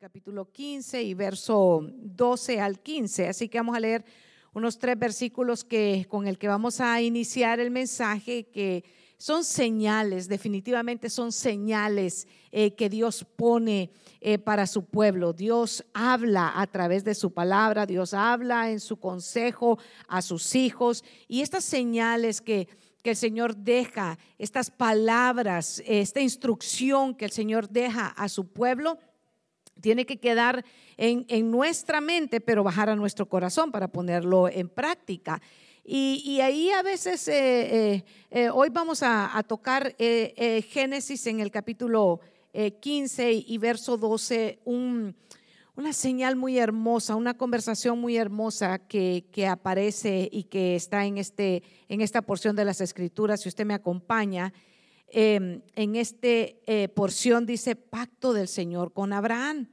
capítulo 15 y verso 12 al 15. Así que vamos a leer unos tres versículos que, con el que vamos a iniciar el mensaje, que son señales, definitivamente son señales eh, que Dios pone eh, para su pueblo. Dios habla a través de su palabra, Dios habla en su consejo a sus hijos y estas señales que que el Señor deja, estas palabras, esta instrucción que el Señor deja a su pueblo, tiene que quedar en, nuestra mente, pero bajar a nuestro corazón para ponerlo en práctica. Y, ahí a veces, eh, eh, eh, hoy vamos a, tocar Génesis en el capítulo 15 y verso 12, un, una señal muy hermosa, una conversación muy hermosa que, aparece y que está en, este, en esta porción de las escrituras. Si usted me acompaña, em, en esta eh, porción dice pacto del Señor con Abraham.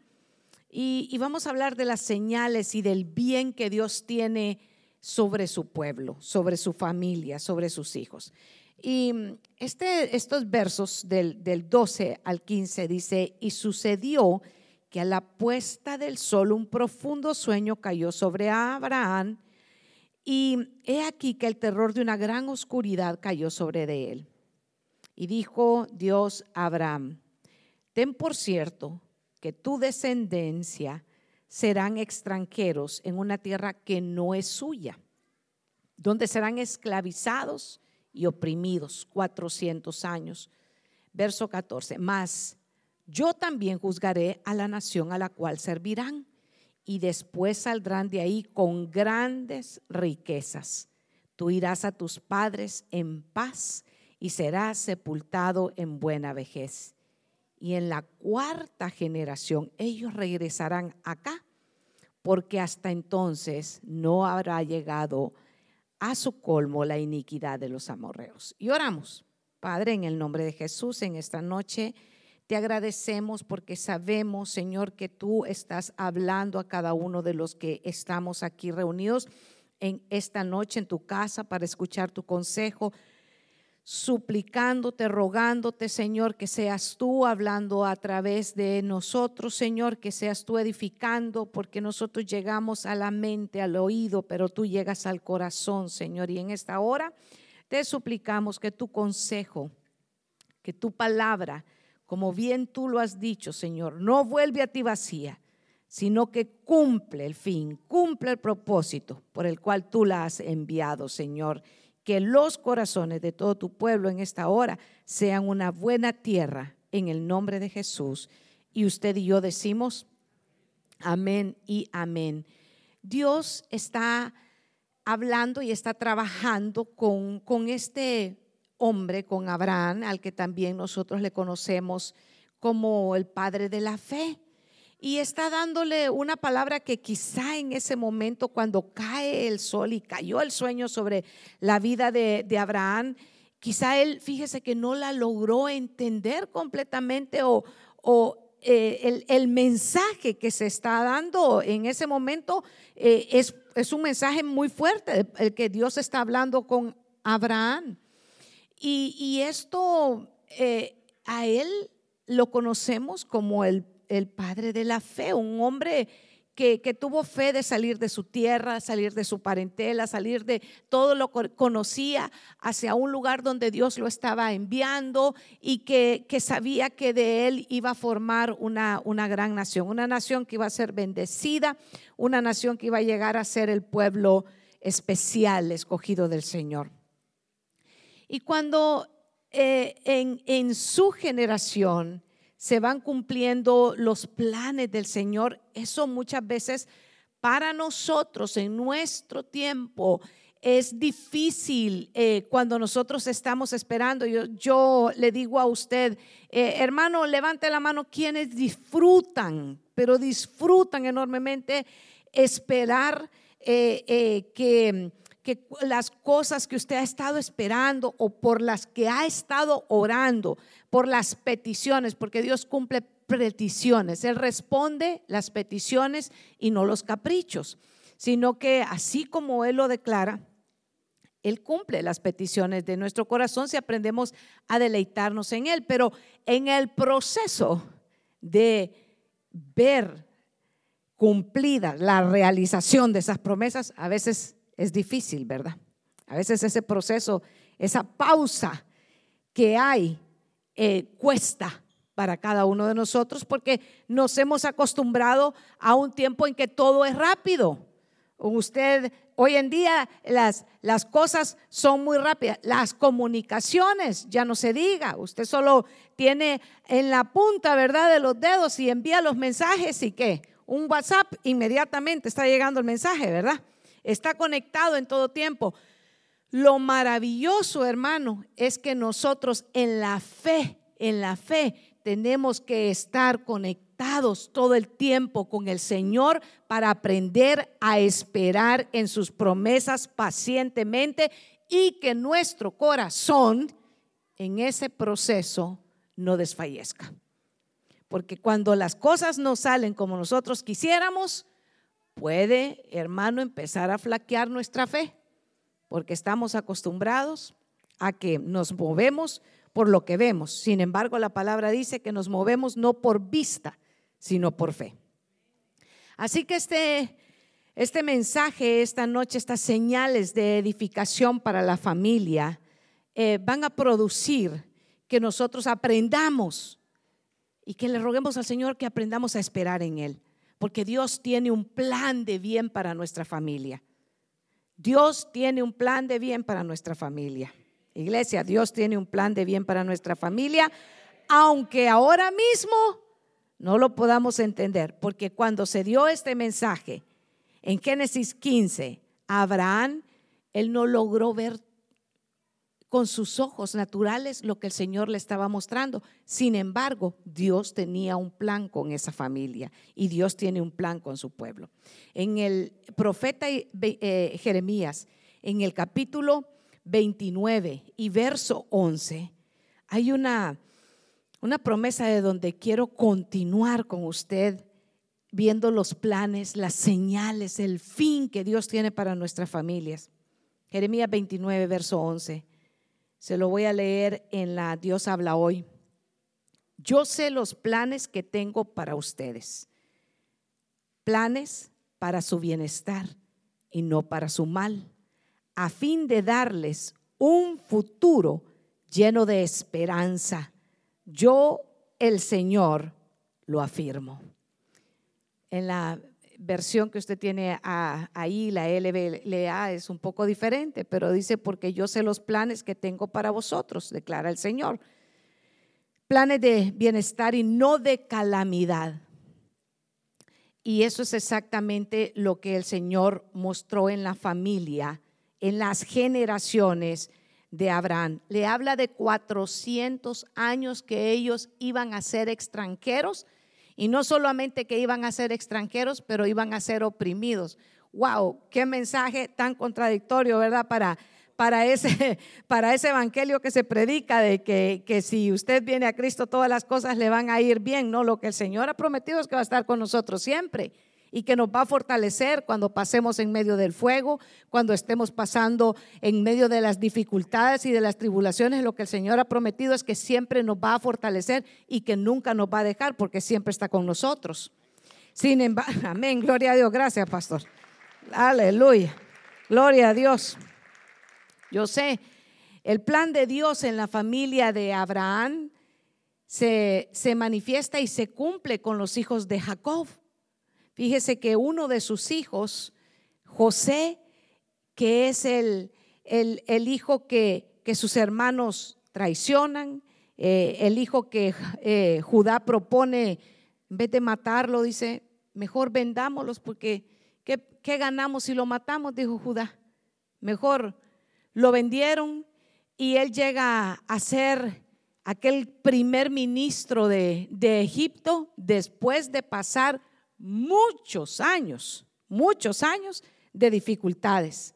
Y, vamos a hablar de las señales y del bien que Dios tiene sobre su pueblo, sobre su familia, sobre sus hijos. Y este, estos versos del, del 12 al 15 dice, y sucedió que a la puesta del sol un profundo sueño cayó sobre Abraham y he aquí que el terror de una gran oscuridad cayó sobre de él. Y dijo Dios a Abraham, ten por cierto que tu descendencia serán extranjeros en una tierra que no es suya, donde serán esclavizados y oprimidos cuatrocientos años. Verso 14, más yo también juzgaré a la nación a la cual servirán y después saldrán de ahí con grandes riquezas. Tú irás a tus padres en paz y serás sepultado en buena vejez. Y en la cuarta generación ellos regresarán acá, porque hasta entonces no habrá llegado a su colmo la iniquidad de los amorreos. Y oramos, Padre, en el nombre de Jesús, en esta noche. Te agradecemos porque sabemos, Señor, que tú estás hablando a cada uno de los que estamos aquí reunidos en esta noche en tu casa para escuchar tu consejo, suplicándote, rogándote, Señor, que seas tú hablando a través de nosotros, Señor, que seas tú edificando, porque nosotros llegamos a la mente, al oído, pero tú llegas al corazón, Señor. Y en esta hora te suplicamos que tu consejo, que tu palabra, como bien tú lo has dicho, Señor, no vuelve a ti vacía, sino que cumple el fin, cumple el propósito por el cual tú la has enviado, Señor. Que los corazones de todo tu pueblo en esta hora sean una buena tierra en el nombre de Jesús. Y usted y yo decimos, amén y amén. Dios está hablando y está trabajando con, con este hombre, con Abraham, al que también nosotros le conocemos como el padre de la fe. Y está dándole una palabra que quizá en ese momento cuando cae el sol y cayó el sueño sobre la vida de, Abraham, quizá él, fíjese que no la logró entender completamente o, eh, el, mensaje que se está dando en ese momento eh, es, es un mensaje muy fuerte, el que Dios está hablando con Abraham. Y, esto eh, a él lo conocemos como el, padre de la fe, un hombre que, tuvo fe de salir de su tierra, salir de su parentela, salir de todo lo que conocía hacia un lugar donde Dios lo estaba enviando y que, sabía que de él iba a formar una, una gran nación, una nación que iba a ser bendecida, una nación que iba a llegar a ser el pueblo especial escogido del Señor. Y cuando eh, en, su generación se van cumpliendo los planes del Señor, eso muchas veces para nosotros en nuestro tiempo es difícil eh, cuando nosotros estamos esperando. Yo, le digo a usted, eh, hermano, levante la mano quienes disfrutan, pero disfrutan enormemente esperar que que las cosas que usted ha estado esperando o por las que ha estado orando, por las peticiones, porque Dios cumple peticiones. Él responde las peticiones y no los caprichos, sino que así como Él lo declara, Él cumple las peticiones de nuestro corazón si aprendemos a deleitarnos en Él. Pero en el proceso de ver cumplida la realización de esas promesas, a veces es difícil, ¿verdad? A veces ese proceso, esa pausa que hay, eh, cuesta para cada uno de nosotros porque nos hemos acostumbrado a un tiempo en que todo es rápido. Usted, hoy en día las, las cosas son muy rápidas. Las comunicaciones, ya no se diga. Usted solo tiene en la punta, ¿verdad?, de los dedos y envía los mensajes y qué. Un WhatsApp, inmediatamente está llegando el mensaje, ¿verdad? Está conectado en todo tiempo. Lo maravilloso, hermano, es que nosotros en la fe, en la fe, tenemos que estar conectados todo el tiempo con el Señor para aprender a esperar en sus promesas pacientemente y que nuestro corazón en ese proceso no desfallezca. Porque cuando las cosas no salen como nosotros quisiéramos, puede, hermano, empezar a flaquear nuestra fe, porque estamos acostumbrados a que nos movemos por lo que vemos. Sin embargo, la palabra dice que nos movemos no por vista, sino por fe. Así que este, este mensaje esta noche, estas señales de edificación para la familia, eh, van a producir que nosotros aprendamos y que le roguemos al Señor que aprendamos a esperar en Él, porque Dios tiene un plan de bien para nuestra familia. Dios tiene un plan de bien para nuestra familia. Iglesia, Dios tiene un plan de bien para nuestra familia, aunque ahora mismo no lo podamos entender, porque cuando se dio este mensaje en Génesis 15, Abraham, él no logró ver con sus ojos naturales lo que el Señor le estaba mostrando. Sin embargo, Dios tenía un plan con esa familia y Dios tiene un plan con su pueblo. En el profeta eh, Jeremías, en el capítulo 29 y verso 11, hay una, una promesa de donde quiero continuar con usted viendo los planes, las señales, el fin que Dios tiene para nuestras familias. Jeremías 29, verso 11. Se lo voy a leer en la Dios habla hoy. Yo sé los planes que tengo para ustedes. Planes para su bienestar y no para su mal a fin de darles un futuro lleno de esperanza. Yo, el Señor, lo afirmo. En la versión que usted tiene ahí, la LBLA, es un poco diferente, pero dice, porque yo sé los planes que tengo para vosotros, declara el Señor. Planes de bienestar y no de calamidad. Y eso es exactamente lo que el Señor mostró en la familia en las generaciones de Abraham. Le habla de 400 años que ellos iban a ser extranjeros y no solamente que iban a ser extranjeros, pero iban a ser oprimidos. Wow, qué mensaje tan contradictorio, ¿verdad? Para, para, ese, para ese evangelio que se predica de que, que si usted viene a Cristo todas las cosas le van a ir bien. No, lo que el Señor ha prometido es que va a estar con nosotros siempre y que nos va a fortalecer cuando pasemos en medio del fuego, cuando estemos pasando en medio de las dificultades y de las tribulaciones. Lo que el Señor ha prometido es que siempre nos va a fortalecer y que nunca nos va a dejar porque siempre está con nosotros. Sin embargo, amén, gloria a Dios, gracias pastor. Aleluya, gloria a Dios. Yo sé, el plan de Dios en la familia de Abraham se, se manifiesta y se cumple con los hijos de Jacob. Fíjese que uno de sus hijos, José, que es el, el, hijo que, que, sus hermanos traicionan, eh, el hijo que eh, Judá propone, en vez de matarlo, dice, mejor vendámoslos porque ¿qué, ¿qué, ganamos si lo matamos? Dijo Judá. Mejor lo vendieron y él llega a ser aquel primer ministro de, de Egipto después de pasar muchos años, muchos años de dificultades.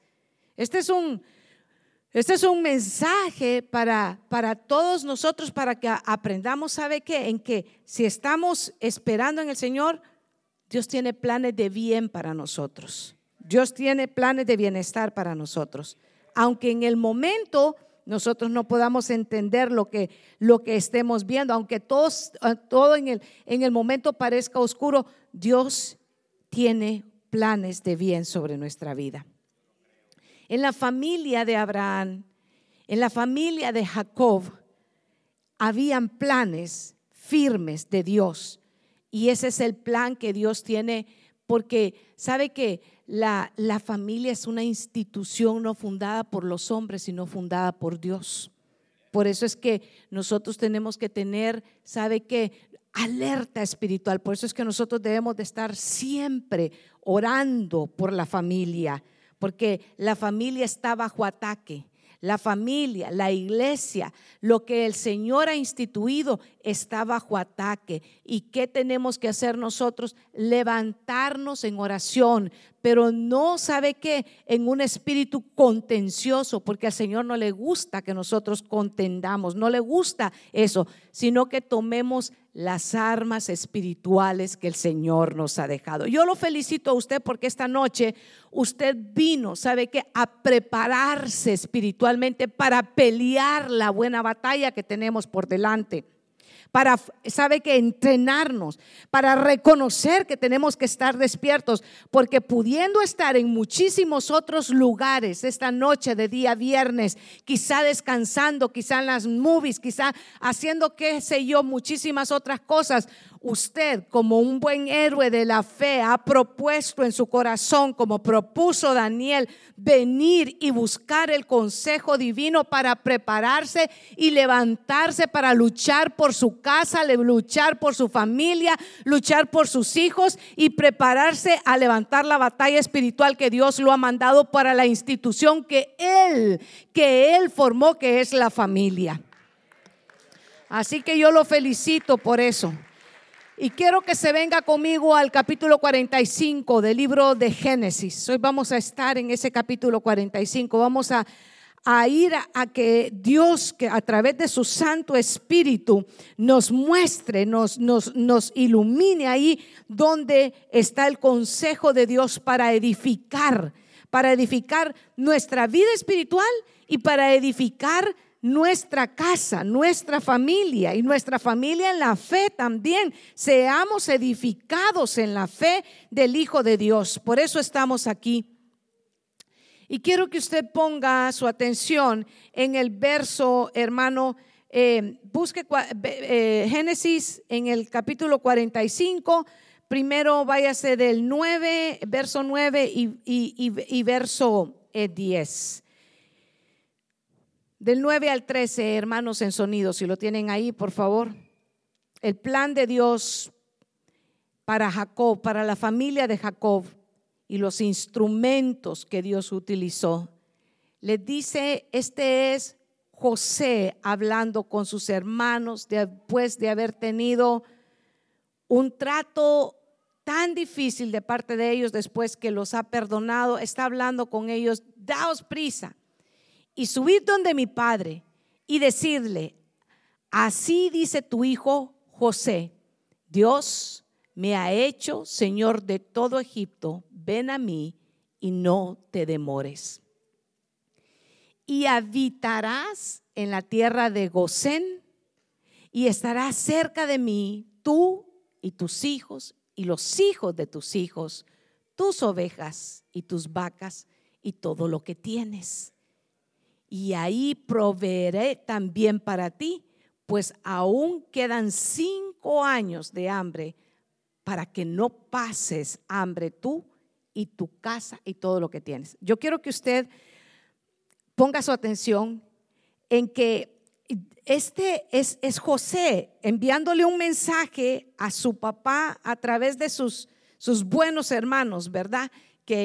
Este es un, este es un mensaje para, para todos nosotros, para que aprendamos, ¿sabe qué? En que si estamos esperando en el Señor, Dios tiene planes de bien para nosotros. Dios tiene planes de bienestar para nosotros. Aunque en el momento nosotros no podamos entender lo que, lo que estemos viendo, aunque todos, eh, todo en el, en el momento parezca oscuro, Dios tiene planes de bien sobre nuestra vida. En la familia de Abraham, en la familia de Jacob, habían planes firmes de Dios. Y ese es el plan que Dios tiene, porque sabe que la, familia es una institución no fundada por los hombres, sino fundada por Dios. Por eso es que nosotros tenemos que tener, ¿sabe qué? Alerta espiritual. Por eso es que nosotros debemos de estar siempre orando por la familia, porque la familia está bajo ataque. La familia, la iglesia, lo que el Señor ha instituido está bajo ataque. ¿Y qué tenemos que hacer nosotros? Levantarnos en oración, pero no sabe qué, en un espíritu contencioso, porque al Señor no le gusta que nosotros contendamos, no le gusta eso, sino que tomemos las armas espirituales que el Señor nos ha dejado. Yo lo felicito a usted porque esta noche usted vino, ¿sabe qué? A prepararse espiritualmente para pelear la buena batalla que tenemos por delante para, sabe que entrenarnos, para reconocer que tenemos que estar despiertos, porque pudiendo estar en muchísimos otros lugares esta noche de día viernes, quizá descansando, quizá en las movies, quizá haciendo qué sé yo, muchísimas otras cosas, usted como un buen héroe de la fe ha propuesto en su corazón, como propuso Daniel, venir y buscar el consejo divino para prepararse y levantarse para luchar por su casa, luchar por su familia, luchar por sus hijos y prepararse a levantar la batalla espiritual que Dios lo ha mandado para la institución que él, que él formó, que es la familia. Así que yo lo felicito por eso. Y quiero que se venga conmigo al capítulo 45 del libro de Génesis. Hoy vamos a estar en ese capítulo 45. Vamos a, ir a, que Dios, que a través de su Santo Espíritu, nos muestre, nos, nos, nos ilumine ahí donde está el consejo de Dios para edificar, para edificar nuestra vida espiritual y para edificar nuestra casa, nuestra familia y nuestra familia en la fe también. Seamos edificados en la fe del Hijo de Dios. Por eso estamos aquí. Y quiero que usted ponga su atención en el verso, hermano, eh, busque eh, Génesis en el capítulo 45. Primero váyase del 9, verso 9 y, verso 10. Del 9 al 13, hermanos en sonido, si lo tienen ahí, por favor. El plan de Dios para Jacob, para la familia de Jacob y los instrumentos que Dios utilizó. Le dice, este es José hablando con sus hermanos después de haber tenido un trato tan difícil de parte de ellos después que los ha perdonado, está hablando con ellos, daos prisa, y subir donde mi padre y decirle, así dice tu hijo José, Dios me ha hecho Señor de todo Egipto, ven a mí y no te demores. Y habitarás en la tierra de Gosén y estarás cerca de mí, tú y tus hijos y los hijos de tus hijos, tus ovejas y tus vacas y todo lo que tienes y ahí proveeré también para ti, pues aún quedan cinco años de hambre para que no pases hambre tú y tu casa y todo lo que tienes. Yo quiero que usted ponga su atención en que este es, José enviándole un mensaje a su papá a través de sus, sus buenos hermanos, ¿verdad?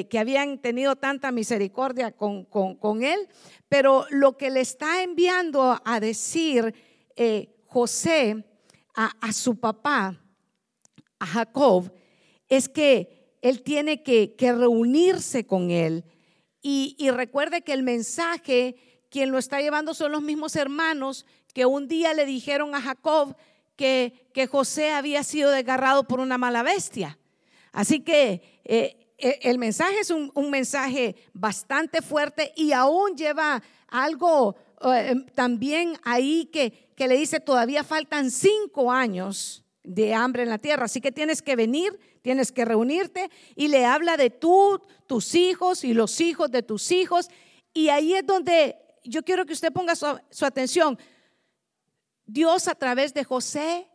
Que, habían tenido tanta misericordia con, él, pero lo que le está enviando a decir eh, José a, su papá, a Jacob, es que él tiene que, reunirse con él. Y, recuerde que el mensaje, quien lo está llevando son los mismos hermanos que un día le dijeron a Jacob que, que José había sido desgarrado por una mala bestia. Así que eh, el mensaje es un, mensaje bastante fuerte y aún lleva algo em, también ahí que, que le dice, todavía faltan cinco años de hambre en la tierra, así que tienes que venir, tienes que reunirte y le habla de tú, tus hijos y los hijos de tus hijos. Y ahí es donde yo quiero que usted ponga su, atención. Dios a través de José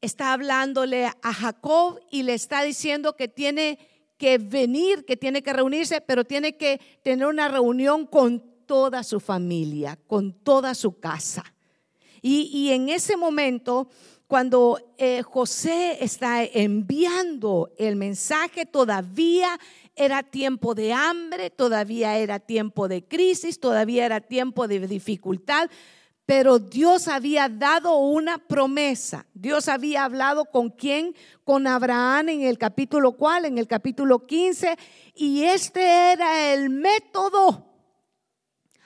está hablándole a Jacob y le está diciendo que tiene que venir, que tiene que reunirse, pero tiene que tener una reunión con toda su familia, con toda su casa. Y, en ese momento, cuando eh, José está enviando el mensaje, todavía era tiempo de hambre, todavía era tiempo de crisis, todavía era tiempo de dificultad, pero Dios había dado una promesa. Dios había hablado con quién? Con Abraham en el capítulo cuál? En el capítulo 15. Y este era el método.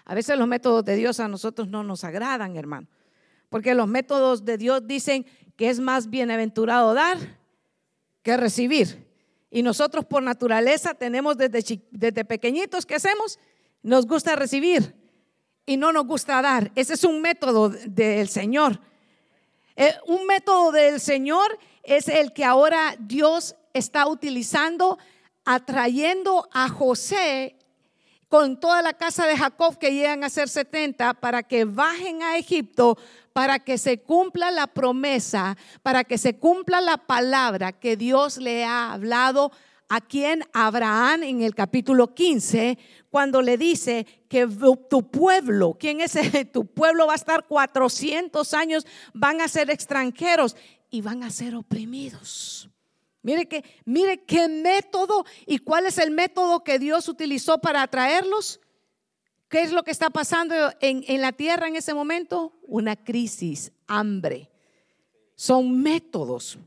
A veces los métodos de Dios a nosotros no nos agradan, hermano. Porque los métodos de Dios dicen que es más bienaventurado dar que recibir. Y nosotros por naturaleza tenemos desde, desde pequeñitos, ¿qué hacemos? Nos gusta recibir y no nos gusta dar. Ese es un método del Señor. Eh, un método del Señor es el que ahora Dios está utilizando, atrayendo a José con toda la casa de Jacob que llegan a ser 70 para que bajen a Egipto, para que se cumpla la promesa, para que se cumpla la palabra que Dios le ha hablado a quien Abraham en el capítulo 15, cuando le dice que tu pueblo, ¿quién es tu pueblo? Va a estar 400 años, van a ser extranjeros y van a ser oprimidos. Mire que, mire qué método y cuál es el método que Dios utilizó para atraerlos. ¿Qué es lo que está pasando en, en la tierra en ese momento? Una crisis, hambre. Son métodos,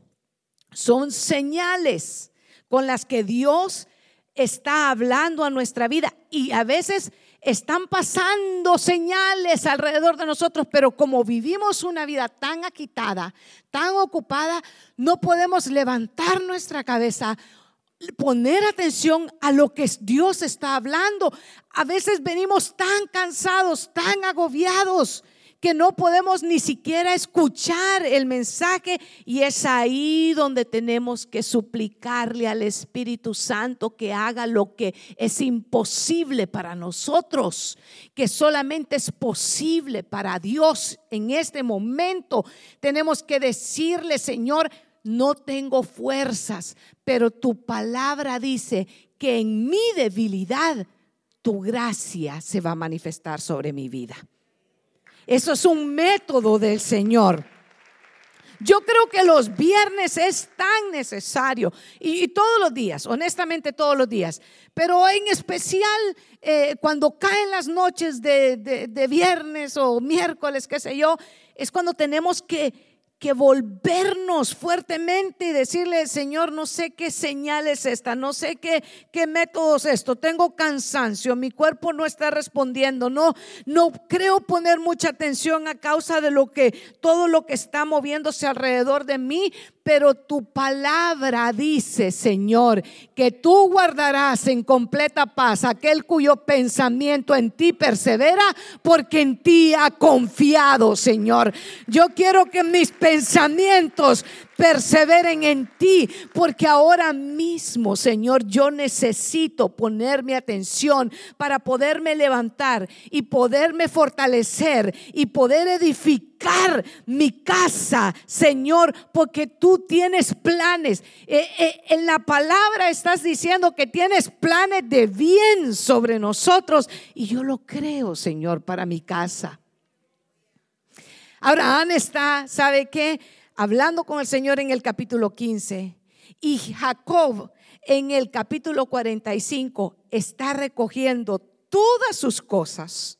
son señales con las que Dios está hablando a nuestra vida y a veces están pasando señales alrededor de nosotros, pero como vivimos una vida tan agitada, tan ocupada, no podemos levantar nuestra cabeza, poner atención a lo que Dios está hablando. A veces venimos tan cansados, tan agobiados que no podemos ni siquiera escuchar el mensaje y es ahí donde tenemos que suplicarle al Espíritu Santo que haga lo que es imposible para nosotros, que solamente es posible para Dios en este momento. Tenemos que decirle, Señor, no tengo fuerzas, pero tu palabra dice que en mi debilidad tu gracia se va a manifestar sobre mi vida. Eso es un método del Señor. Yo creo que los viernes es tan necesario y, todos los días, honestamente todos los días, pero en especial eh, cuando caen las noches de viernes o miércoles, qué sé yo, es cuando tenemos que que volvernos fuertemente y decirle, Señor, no sé qué señal es esta, no sé qué, qué método es esto, tengo cansancio, mi cuerpo no está respondiendo, no, no creo poner mucha atención a causa de lo que, todo lo que está moviéndose alrededor de mí, pero tu palabra dice, Señor, que tú guardarás en completa paz aquel cuyo pensamiento en ti persevera, porque en ti ha confiado, Señor. Yo quiero que mis pensamientos perseveren en ti, porque ahora mismo, Señor, yo necesito poner mi atención para poderme levantar y poderme fortalecer y poder edificar mi casa, Señor, porque tú tienes planes. Eh, eh, en la palabra estás diciendo que tienes planes de bien sobre nosotros y yo lo creo, Señor, para mi casa. Abraham está, ¿sabe qué? Hablando con el Señor en el capítulo 15 y Jacob en el capítulo 45 está recogiendo todas sus cosas.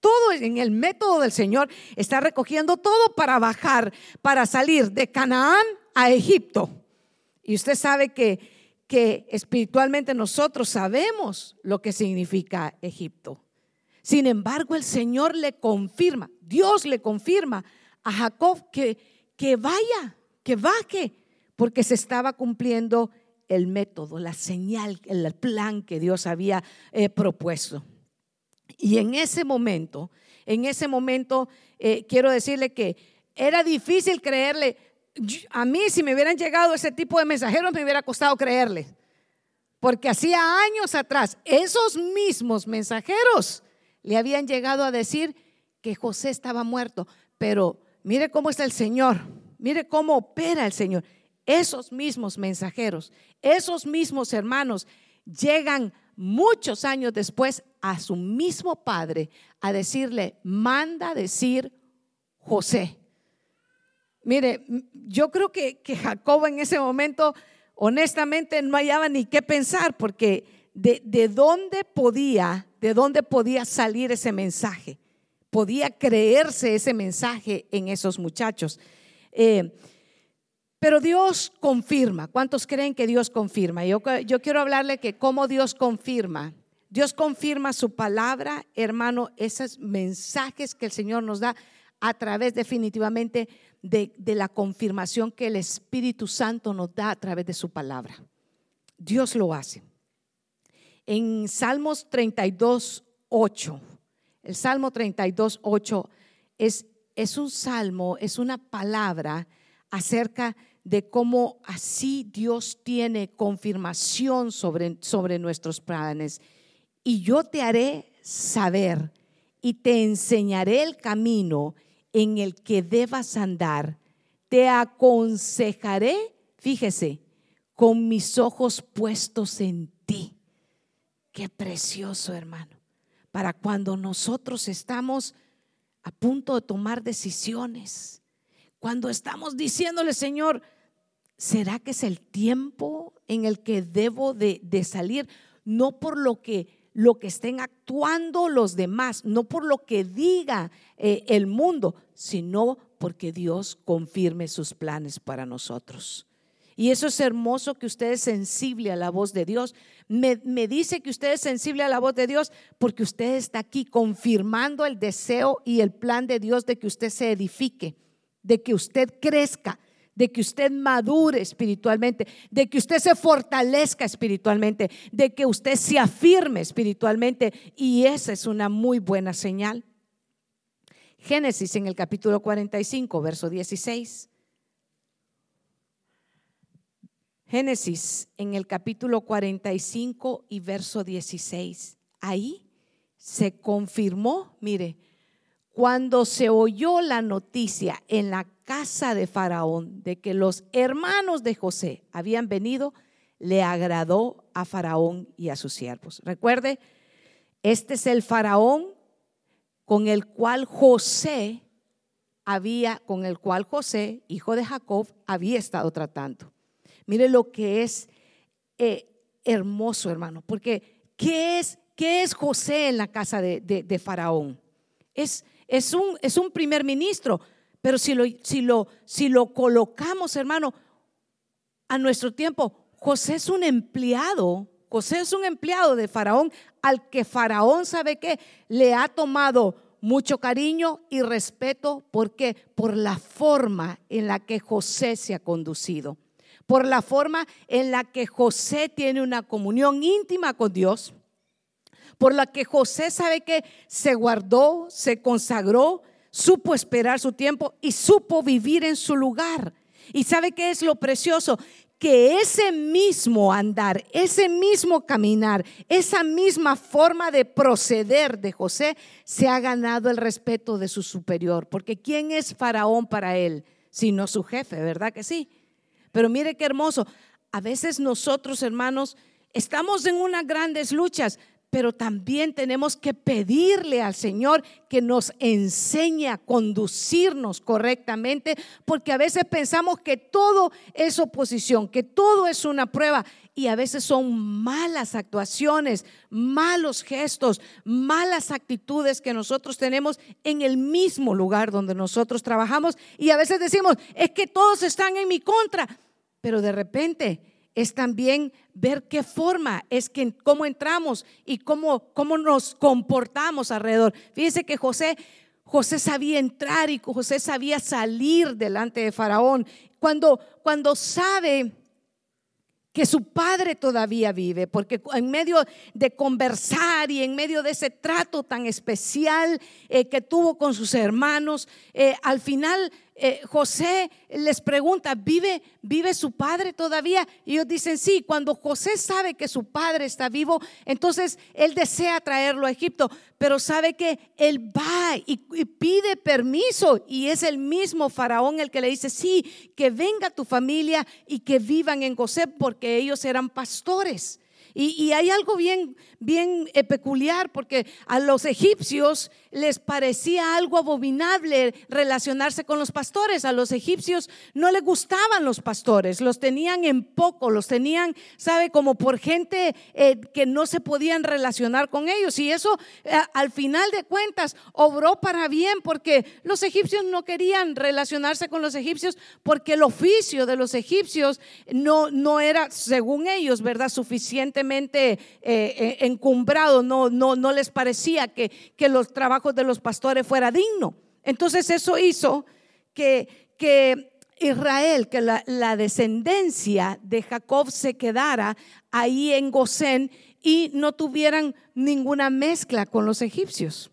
Todo en el método del Señor está recogiendo todo para bajar, para salir de Canaán a Egipto. Y usted sabe que, que espiritualmente nosotros sabemos lo que significa Egipto. Sin embargo, el Señor le confirma, Dios le confirma a Jacob que que vaya, que baje, porque se estaba cumpliendo el método, la señal, el plan que Dios había eh, propuesto. Y en ese momento En ese momento, eh, quiero decirle que era difícil creerle. A mí, si me hubieran llegado ese tipo de mensajeros, me hubiera costado creerle. Porque hacía años atrás, esos mismos mensajeros le habían llegado a decir que José estaba muerto. Pero mire cómo está el Señor, mire cómo opera el Señor. Esos mismos mensajeros, esos mismos hermanos llegan muchos años después a su mismo padre a decirle, manda decir José. Mire, yo creo que, que en ese momento honestamente no hallaba ni qué pensar porque de, de, dónde podía, de dónde podía salir ese mensaje. Podía creerse ese mensaje en esos muchachos. Eh, pero Dios confirma. ¿Cuántos creen que Dios confirma? Yo, quiero hablarle que cómo Dios confirma. Dios confirma su palabra, hermano, esos mensajes que el Señor nos da a través definitivamente de, de, la confirmación que el Espíritu Santo nos da a través de su palabra. Dios lo hace. En Salmos 32, 8, el Salmo 32, 8 es, es un salmo, es una palabra acerca de cómo así Dios tiene confirmación sobre, sobre nuestros planes. Y yo te haré saber y te enseñaré el camino en el que debas andar. Te aconsejaré, fíjese, con mis ojos puestos en ti. Qué precioso, hermano. Para cuando nosotros estamos a punto de tomar decisiones cuando estamos diciéndole, Señor, ¿será que es el tiempo en el que debo de, salir? No por lo que, lo que estén actuando los demás, no por lo que diga eh, el mundo, sino porque Dios confirme sus planes para nosotros. Y eso es hermoso que usted es sensible a la voz de Dios. Me, me, dice que usted es sensible a la voz de Dios porque usted está aquí confirmando el deseo y el plan de Dios de que usted se edifique de que usted crezca, de que usted madure espiritualmente, de que usted se fortalezca espiritualmente, de que usted se afirme espiritualmente. Y esa es una muy buena señal. Génesis en el capítulo 45, verso 16. Génesis en el capítulo 45 y verso 16. Ahí se confirmó, mire, cuando se oyó la noticia en la casa de Faraón de que los hermanos de José habían venido, le agradó a Faraón y a sus siervos. Recuerde, este es el Faraón con el cual José había, con el cual José, hijo de Jacob, había estado tratando. Mire lo que es eh, hermoso, hermano, porque ¿qué es, ¿qué es José en la casa de, de Faraón? Es, es un, es un primer ministro, pero si lo, si, lo, si lo colocamos, hermano, a nuestro tiempo, José es un empleado, José es un empleado de Faraón, al que Faraón sabe que le ha tomado mucho cariño y respeto. ¿Por qué? Por la forma en la que José se ha conducido, por la forma en la que José tiene una comunión íntima con Dios por la que José sabe que se guardó, se consagró, supo esperar su tiempo y supo vivir en su lugar. Y sabe que es lo precioso, que ese mismo andar, ese mismo caminar, esa misma forma de proceder de José se ha ganado el respeto de su superior. Porque ¿quién es faraón para él? Sino su jefe, ¿verdad que sí? Pero mire qué hermoso. A veces nosotros, hermanos, estamos en unas grandes luchas, pero también tenemos que pedirle al Señor que nos enseñe a conducirnos correctamente, porque a veces pensamos que todo es oposición, que todo es una prueba y a veces son malas actuaciones, malos gestos, malas actitudes que nosotros tenemos en el mismo lugar donde nosotros trabajamos y a veces decimos, es que todos están en mi contra, pero de repente es también ver qué forma es que cómo entramos y cómo, cómo nos comportamos alrededor. Fíjense que José, José sabía entrar y José sabía salir delante de Faraón. Cuando, cuando sabe que su padre todavía vive, porque en medio de conversar y en medio de ese trato tan especial eh, que tuvo con sus hermanos, eh, al final eh, José les pregunta, ¿vive, ¿vive su padre todavía? Y ellos dicen, sí, cuando José sabe que su padre está vivo, entonces él desea traerlo a Egipto, pero sabe que él va y, y pide permiso y es el mismo faraón el que le dice, sí, que venga tu familia y que vivan en José porque ellos eran pastores. Y, hay algo bien, bien eh, peculiar porque a los egipcios les parecía algo abominable relacionarse con los pastores. A los egipcios no les gustaban los pastores, los tenían en poco, los tenían, sabe, como por gente eh, que no se podían relacionar con ellos. Y eso eh, al final de cuentas obró para bien porque los egipcios no querían relacionarse con los egipcios porque el oficio de los egipcios no, no era, según ellos, ¿verdad?, suficiente eh, eh, encumbrado, no, no, no les parecía que, que los trabajos de los pastores fuera digno. Entonces eso hizo que, que Israel, que la, la, descendencia de Jacob se quedara ahí en Gosén y no tuvieran ninguna mezcla con los egipcios.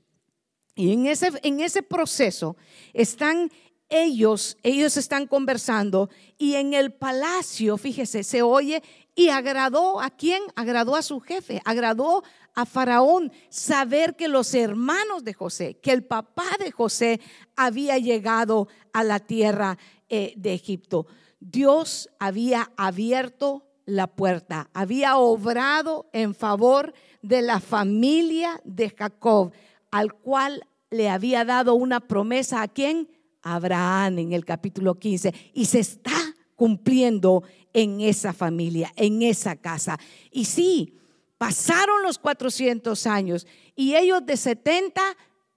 Y en ese, en ese proceso están ellos, ellos están conversando y en el palacio, fíjese, se oye y agradó a quién? Agradó a su jefe, agradó a Faraón saber que los hermanos de José, que el papá de José había llegado a la tierra eh, de Egipto. Dios había abierto la puerta, había obrado en favor de la familia de Jacob, al cual le había dado una promesa a quién? Abraham en el capítulo 15. Y se está cumpliendo en esa familia, en esa casa. Y sí, pasaron los 400 años y ellos de 70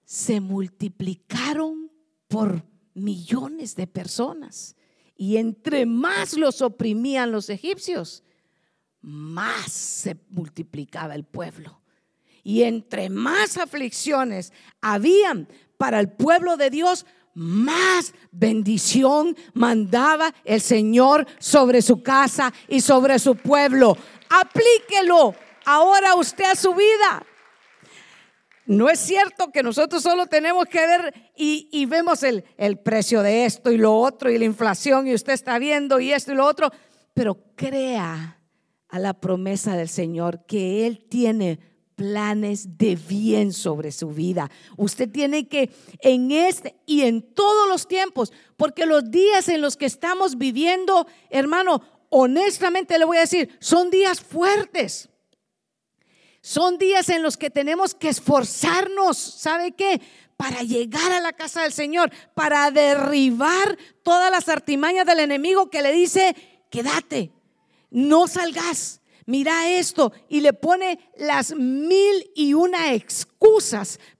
se multiplicaron por millones de personas. Y entre más los oprimían los egipcios, más se multiplicaba el pueblo. Y entre más aflicciones habían para el pueblo de Dios, más bendición mandaba el Señor sobre su casa y sobre su pueblo. Aplíquelo ahora usted a su vida. No es cierto que nosotros solo tenemos que ver y, vemos el, el precio de esto y lo otro y la inflación y usted está viendo y esto y lo otro, pero crea a la promesa del Señor que Él tiene planes de bien sobre su vida. Usted tiene que en este y en todos los tiempos, porque los días en los que estamos viviendo, hermano, honestamente le voy a decir, son días fuertes. Son días en los que tenemos que esforzarnos, ¿sabe qué? Para llegar a la casa del Señor, para derribar todas las artimañas del enemigo que le dice, quédate, no salgas, mira esto, y le pone las mil y una excusas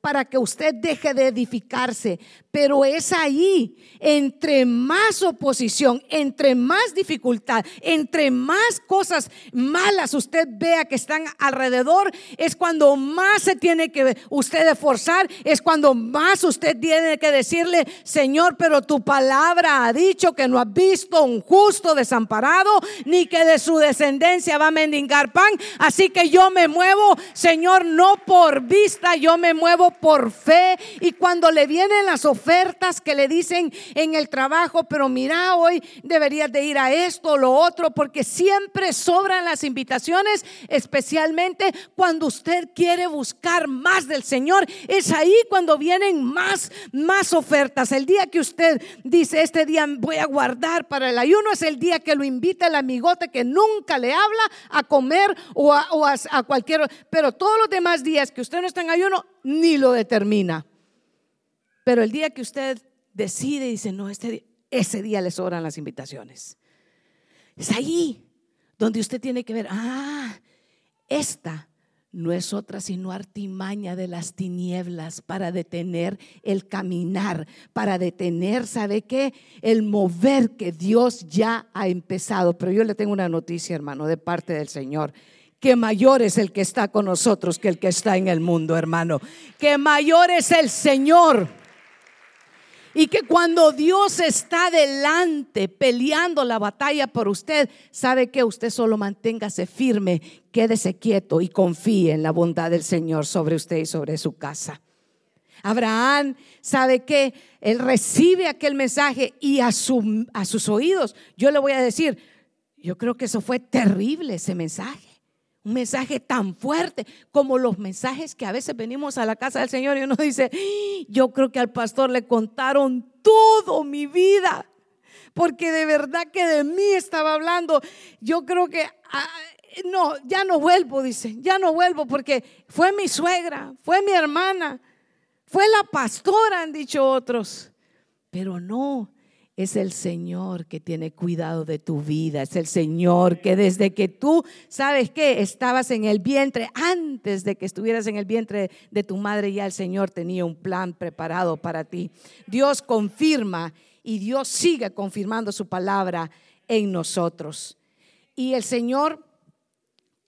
para que usted deje de edificarse. Pero es ahí, entre más oposición, entre más dificultad, entre más cosas malas usted vea que están alrededor, es cuando más se tiene que usted esforzar, es cuando más usted tiene que decirle, Señor, pero tu palabra ha dicho que no has visto un justo desamparado, ni que de su descendencia va a mendigar pan. Así que yo me muevo, Señor, no por vista, yo me muevo por fe. Y cuando le vienen las ofertas que le dicen en el trabajo, pero mira, hoy deberías de ir a esto o lo otro, porque siempre sobran las invitaciones, especialmente cuando usted quiere buscar más del Señor. Es ahí cuando vienen más, más ofertas. El día que usted dice, este día voy a guardar para el ayuno, es el día que lo invita el amigote que nunca le habla a comer o a, o a, a cualquier, pero todos los demás días que usted no está en ayuno, ni lo determina. Pero el día que usted decide y dice, no, este, ese día le sobran las invitaciones. Es ahí donde usted tiene que ver, ah, esta no es otra sino artimaña de las tinieblas para detener el caminar, para detener, ¿sabe qué? El mover que Dios ya ha empezado. Pero yo le tengo una noticia, hermano, de parte del Señor que mayor es el que está con nosotros que el que está en el mundo, hermano. Que mayor es el Señor. Y que cuando Dios está delante peleando la batalla por usted, sabe que usted solo manténgase firme, quédese quieto y confíe en la bondad del Señor sobre usted y sobre su casa. Abraham sabe que él recibe aquel mensaje y a, su, a sus oídos, yo le voy a decir, yo creo que eso fue terrible ese mensaje. Un mensaje tan fuerte como los mensajes que a veces venimos a la casa del Señor y uno dice, yo creo que al pastor le contaron todo mi vida, porque de verdad que de mí estaba hablando. Yo creo que, ah, no, ya no vuelvo, dice, ya no vuelvo porque fue mi suegra, fue mi hermana, fue la pastora, han dicho otros. Pero no, es el Señor que tiene cuidado de tu vida. Es el Señor que desde que tú, ¿sabes que Estabas en el vientre, antes de que estuvieras en el vientre de tu madre, ya el Señor tenía un plan preparado para ti. Dios confirma y Dios sigue confirmando su palabra en nosotros. Y el Señor,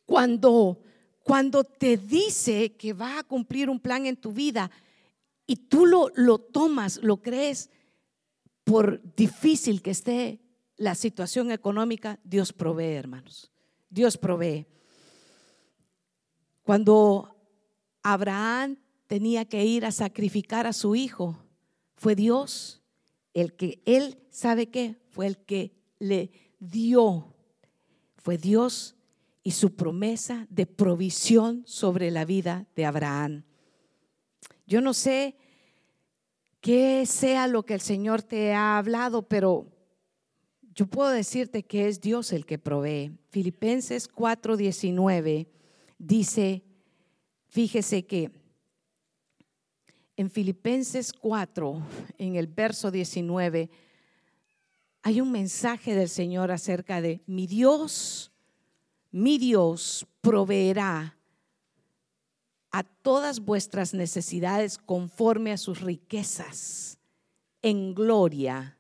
cuando, cuando te dice que va a cumplir un plan en tu vida y tú lo, lo tomas, lo crees, por difícil que esté la situación económica, Dios provee, hermanos. Dios provee. Cuando Abraham tenía que ir a sacrificar a su hijo, fue Dios el que, él sabe qué, fue el que le dio. Fue Dios y su promesa de provisión sobre la vida de Abraham. Yo no sé que sea lo que el Señor te ha hablado, pero yo puedo decirte que es Dios el que provee. Filipenses 4:19 dice, fíjese que en Filipenses 4, en el verso 19, hay un mensaje del Señor acerca de mi Dios, mi Dios proveerá a todas vuestras necesidades conforme a sus riquezas en gloria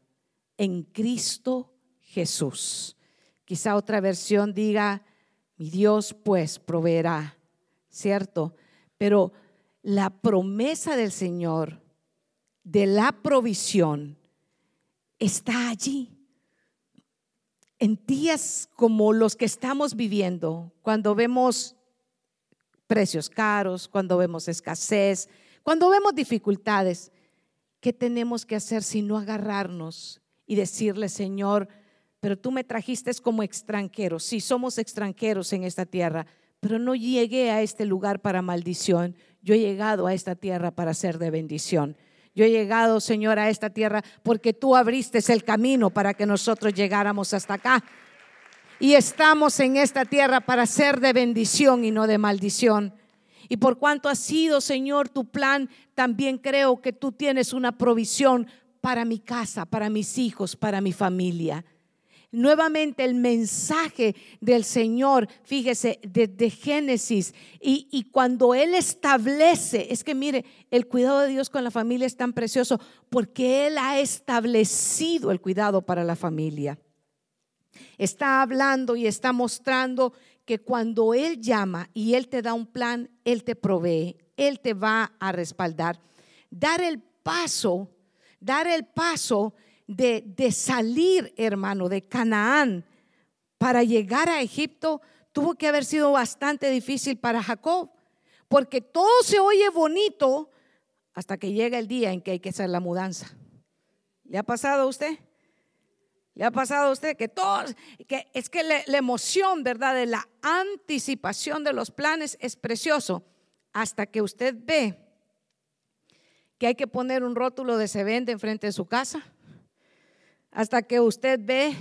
en Cristo Jesús. Quizá otra versión diga, mi Dios pues proveerá, ¿cierto? Pero la promesa del Señor de la provisión está allí. En días como los que estamos viviendo, cuando vemos precios caros, cuando vemos escasez, cuando vemos dificultades, ¿qué tenemos que hacer si no agarrarnos y decirle, Señor, pero tú me trajiste como extranjero? Sí, somos extranjeros en esta tierra, pero no llegué a este lugar para maldición. Yo he llegado a esta tierra para ser de bendición. Yo he llegado, Señor, a esta tierra porque tú abriste el camino para que nosotros llegáramos hasta acá y estamos en esta tierra para ser de bendición y no de maldición. Y por cuanto ha sido, Señor, tu plan, también creo que tú tienes una provisión para mi casa, para mis hijos, para mi familia. Nuevamente el mensaje del Señor, fíjese, desde Génesis, y, y cuando Él establece, es que mire, el cuidado de Dios con la familia es tan precioso porque Él ha establecido el cuidado para la familia está hablando y está mostrando que cuando Él llama y Él te da un plan, Él te provee, Él te va a respaldar. Dar el paso, dar el paso de, de salir, hermano, de Canaán para llegar a Egipto, tuvo que haber sido bastante difícil para Jacob, porque todo se oye bonito hasta que llega el día en que hay que hacer la mudanza. ¿Le ha pasado a usted? ¿Le ha pasado usted que todos, que es que la, emoción, ¿verdad? De la anticipación de los planes es precioso hasta que usted ve que hay que poner un rótulo de se vende enfrente de su casa, hasta que usted ve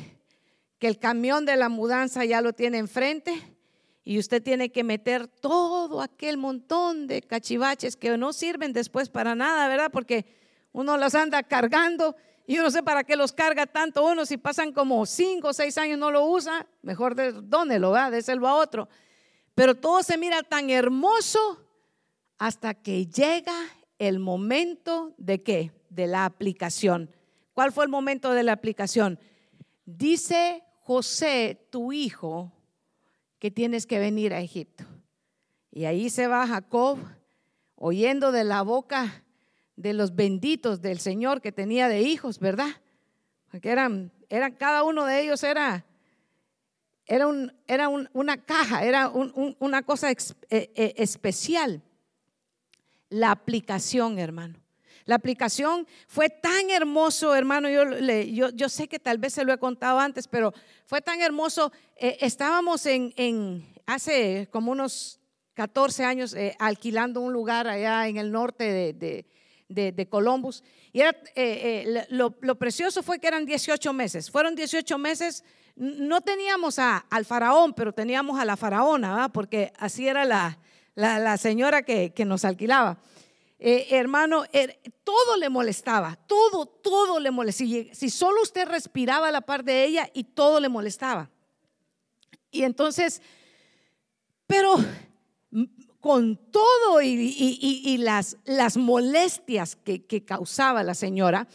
que el camión de la mudanza ya lo tiene enfrente y usted tiene que meter todo aquel montón de cachivaches que no sirven después para nada, ¿verdad? Porque uno los anda cargando y yo no sé para qué los carga tanto uno si pasan como cinco o seis años no lo usa, mejor de dónde lo va, déselo a otro. Pero todo se mira tan hermoso hasta que llega el momento de qué? De la aplicación. ¿Cuál fue el momento de la aplicación? Dice José, tu hijo, que tienes que venir a Egipto. Y ahí se va Jacob, oyendo de la boca de los benditos del Señor que tenía de hijos, ¿verdad? Porque eran, eran cada uno de ellos era, era, un, era una caja, era una cosa eh, eh, especial. La aplicación, hermano. La aplicación fue tan hermoso, hermano. Yo, yo, yo, sé que tal vez se lo he contado antes, pero fue tan hermoso. Eh, estábamos en, en, hace como unos 14 años alquilando un lugar allá en el norte de, Columbus. Y era, eh, eh, lo, precioso fue que eran 18 meses. Fueron 18 meses. No teníamos a, al faraón, pero teníamos a la faraona, porque así era la, la, señora que, que, nos alquilaba. Eh, hermano, er, todo le molestaba, todo, todo le molestaba. Si, si solo usted respiraba a la par de ella y todo le molestaba. Y entonces, pero con todo y, las, molestias que, causaba la señora,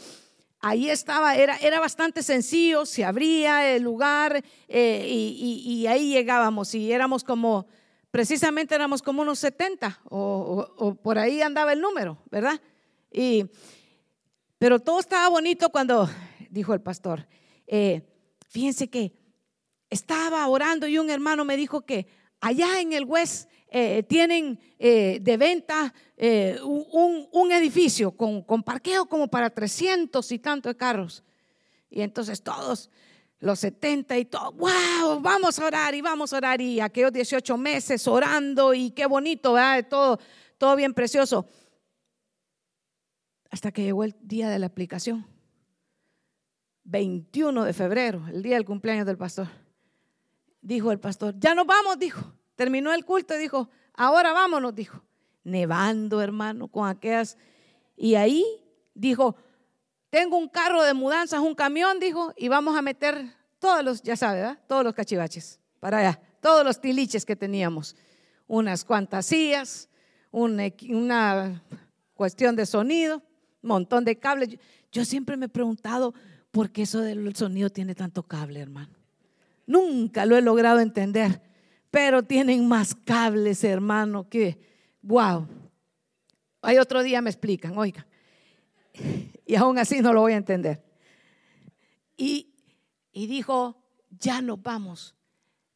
ahí estaba, era, era, bastante sencillo, se abría el lugar eh, y, ahí llegábamos y éramos como, precisamente éramos como unos 70 o, por ahí andaba el número, ¿verdad? Y, pero todo estaba bonito cuando, dijo el pastor, eh, fíjense que estaba orando y un hermano me dijo que allá en el West eh, tienen eh, de venta eh, un, edificio con, con, parqueo como para 300 y tantos carros. Y entonces todos, los 70 y todo, wow, vamos a orar y vamos a orar. Y aquellos 18 meses orando y qué bonito, ¿verdad? Todo, todo bien precioso. Hasta que llegó el día de la aplicación. 21 de febrero, el día del cumpleaños del pastor. Dijo el pastor, ya nos vamos, dijo. Terminó el culto y dijo, ahora vámonos, dijo. Nevando, hermano, con aquellas. Y ahí dijo, tengo un carro de mudanzas, un camión, dijo, y vamos a meter todos los, ya sabe, ¿verdad? Todos los cachivaches para allá, todos los tiliches que teníamos. Unas cuantas sillas, una cuestión de sonido, montón de cables. Yo siempre me he preguntado por qué eso del sonido tiene tanto cable, hermano. Nunca lo he logrado entender pero tienen más cables, hermano, que, wow. Hay otro día me explican, oigan. Y aún así no lo voy a entender. Y, y dijo, ya nos vamos.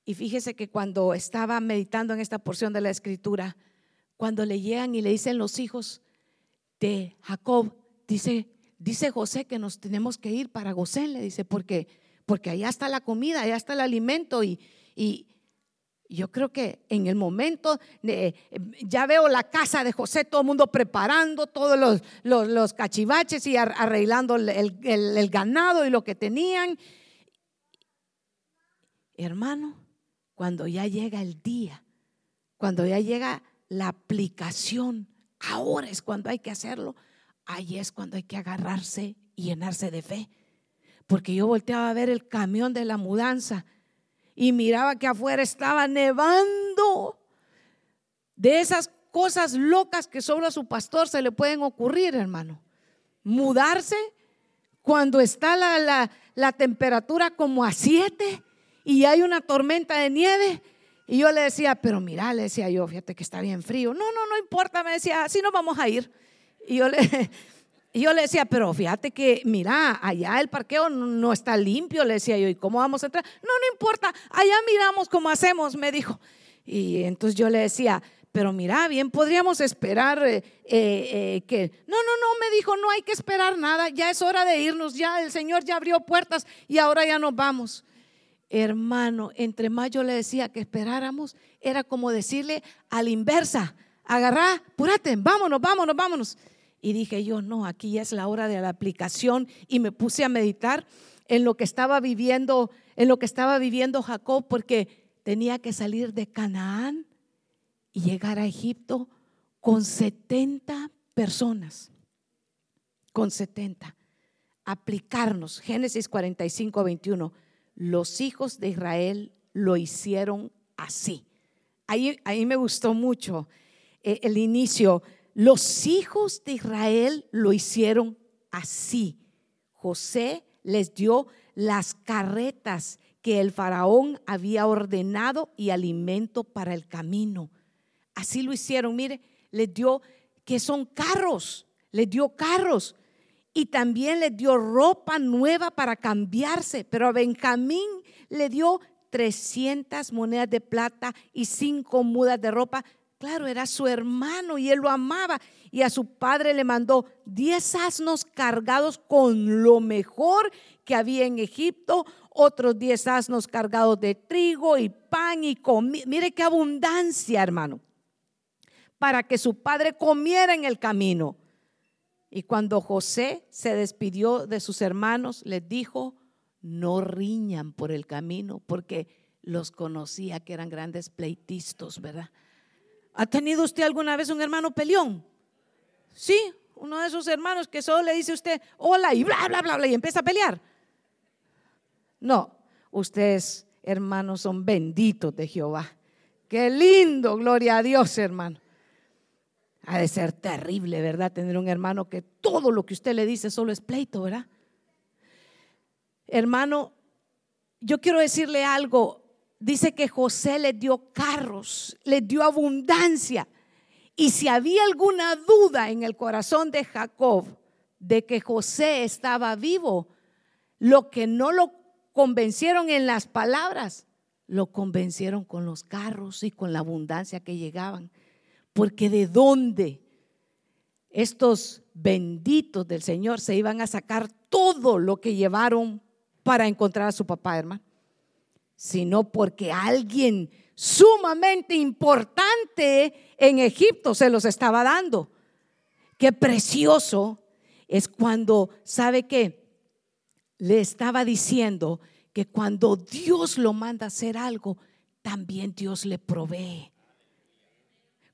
Y fíjese que cuando estaba meditando en esta porción de la escritura, cuando le llegan y le dicen los hijos de Jacob, dice, dice José que nos tenemos que ir para Gosén, le dice, porque, porque allá está la comida, allá está el alimento y, y, yo creo que en el momento, de, ya veo la casa de José, todo el mundo preparando todos los, los, cachivaches y arreglando el, el, ganado y lo que tenían. Hermano, cuando ya llega el día, cuando ya llega la aplicación, ahora es cuando hay que hacerlo, ahí es cuando hay que agarrarse y llenarse de fe. Porque yo volteaba a ver el camión de la mudanza y miraba que afuera estaba nevando. De esas cosas locas que solo a su pastor se le pueden ocurrir, hermano. Mudarse cuando está la, la, temperatura como a siete y hay una tormenta de nieve. Y yo le decía, pero mira, le decía yo, fíjate que está bien frío. No, no, no importa, me decía, así nos vamos a ir. Y yo le, yo le decía, pero fíjate que, mira, allá el parqueo no está limpio, le decía yo, ¿y cómo vamos a entrar? No, no importa, allá miramos cómo hacemos, me dijo. Y entonces yo le decía, pero mira, bien, podríamos esperar eh, eh, eh, que... No, no, no, me dijo, no hay que esperar nada, ya es hora de irnos, ya el Señor ya abrió puertas y ahora ya nos vamos. Hermano, entre más yo le decía que esperáramos, era como decirle a la inversa, agarrá, púrate, vámonos, vámonos, vámonos. Y dije yo, no, aquí es la hora de la aplicación y me puse a meditar en lo que estaba viviendo, en lo que estaba viviendo Jacob porque tenía que salir de Canaán y llegar a Egipto con 70 personas. Con 70. Aplicarnos. Génesis 45, 21. Los hijos de Israel lo hicieron así. Ahí, ahí me gustó mucho eh, el inicio los hijos de Israel lo hicieron así. José les dio las carretas que el faraón había ordenado y alimento para el camino. Así lo hicieron. Mire, les dio que son carros. le dio carros y también le dio ropa nueva para cambiarse, pero a Benjamín le dio 300 monedas de plata y cinco mudas de ropa. Claro, era su hermano y él lo amaba. Y a su padre le mandó 10 asnos cargados con lo mejor que había en Egipto, otros 10 asnos cargados de trigo y pan y comida. Mire qué abundancia, hermano. Para que su padre comiera en el camino. Y cuando José se despidió de sus hermanos, les dijo, no riñan por el camino, porque los conocía que eran grandes pleitistas, ¿verdad? ¿Ha tenido usted alguna vez un hermano peleón? Sí, uno de esos hermanos que solo le dice a usted hola y bla, bla, bla, bla, y empieza a pelear. No, ustedes, hermanos, son benditos de Jehová. Qué lindo, gloria a Dios, hermano. Ha de ser terrible, ¿verdad? Tener un hermano que todo lo que usted le dice solo es pleito, ¿verdad? Hermano, yo quiero decirle algo. Dice que José le dio carros, le dio abundancia. Y si había alguna duda en el corazón de Jacob de que José estaba vivo, lo que no lo convencieron en las palabras, lo convencieron con los carros y con la abundancia que llegaban. Porque de dónde estos benditos del Señor se iban a sacar todo lo que llevaron para encontrar a su papá, hermano, sino porque alguien sumamente importante en Egipto se los estaba dando. Qué precioso es cuando, ¿sabe que Le estaba diciendo que cuando Dios lo manda a hacer algo, también Dios le provee.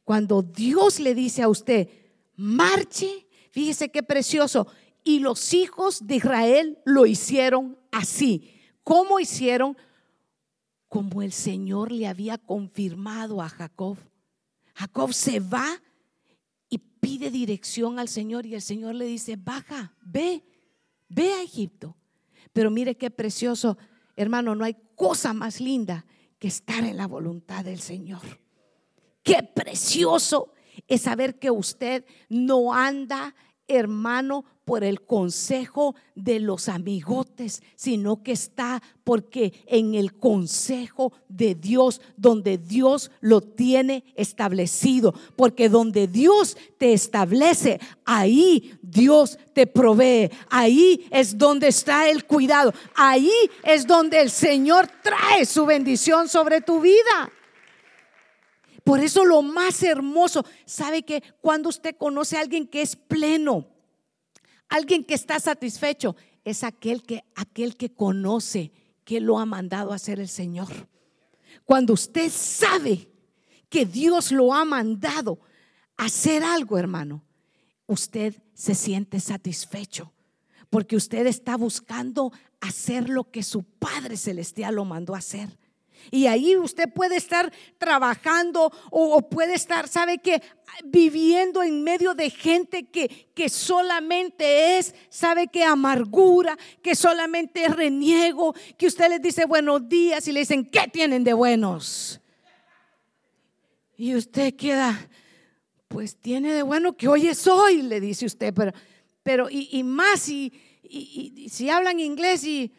Cuando Dios le dice a usted, marche, fíjese qué precioso. Y los hijos de Israel lo hicieron así. ¿Cómo hicieron? Como el Señor le había confirmado a Jacob. Jacob se va y pide dirección al Señor y el Señor le dice, baja, ve, ve a Egipto. Pero mire qué precioso, hermano, no hay cosa más linda que estar en la voluntad del Señor. Qué precioso es saber que usted no anda, hermano, por el consejo de los amigotes, sino que está porque en el consejo de Dios, donde Dios lo tiene establecido, porque donde Dios te establece, ahí Dios te provee, ahí es donde está el cuidado, ahí es donde el Señor trae su bendición sobre tu vida. Por eso lo más hermoso, sabe que cuando usted conoce a alguien que es pleno, Alguien que está satisfecho es aquel que, aquel que conoce que lo ha mandado a hacer el Señor. Cuando usted sabe que Dios lo ha mandado a hacer algo, hermano, usted se siente satisfecho porque usted está buscando hacer lo que su Padre Celestial lo mandó a hacer. Y ahí usted puede estar trabajando o, puede estar, ¿sabe qué? Viviendo en medio de gente que, que solamente es, ¿sabe qué? Amargura, que solamente es reniego, que usted les dice buenos días y le dicen, ¿qué tienen de buenos? Y usted queda, pues tiene de bueno que hoy es hoy, le dice usted, pero, pero y, más, y, y, si hablan inglés y,